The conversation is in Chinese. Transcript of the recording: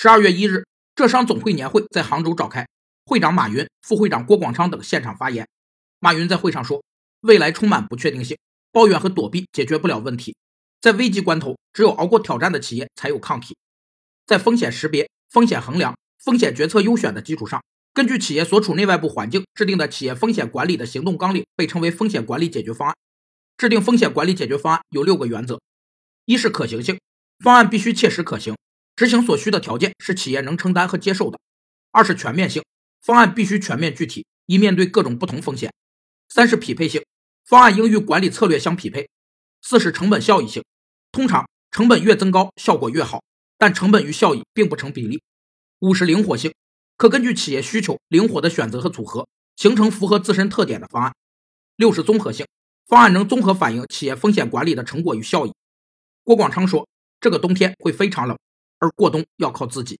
十二月一日，浙商总会年会在杭州召开，会长马云、副会长郭广昌等现场发言。马云在会上说：“未来充满不确定性，抱怨和躲避解决不了问题，在危急关头，只有熬过挑战的企业才有抗体。在风险识别、风险衡量、风险决策优选的基础上。”根据企业所处内外部环境制定的企业风险管理的行动纲领，被称为风险管理解决方案。制定风险管理解决方案有六个原则：一是可行性，方案必须切实可行，执行所需的条件是企业能承担和接受的；二是全面性，方案必须全面具体，以面对各种不同风险；三是匹配性，方案应与管理策略相匹配；四是成本效益性，通常成本越增高，效果越好，但成本与效益并不成比例；五是灵活性。可根据企业需求灵活的选择和组合，形成符合自身特点的方案。六是综合性，方案能综合反映企业风险管理的成果与效益。郭广昌说：“这个冬天会非常冷，而过冬要靠自己。”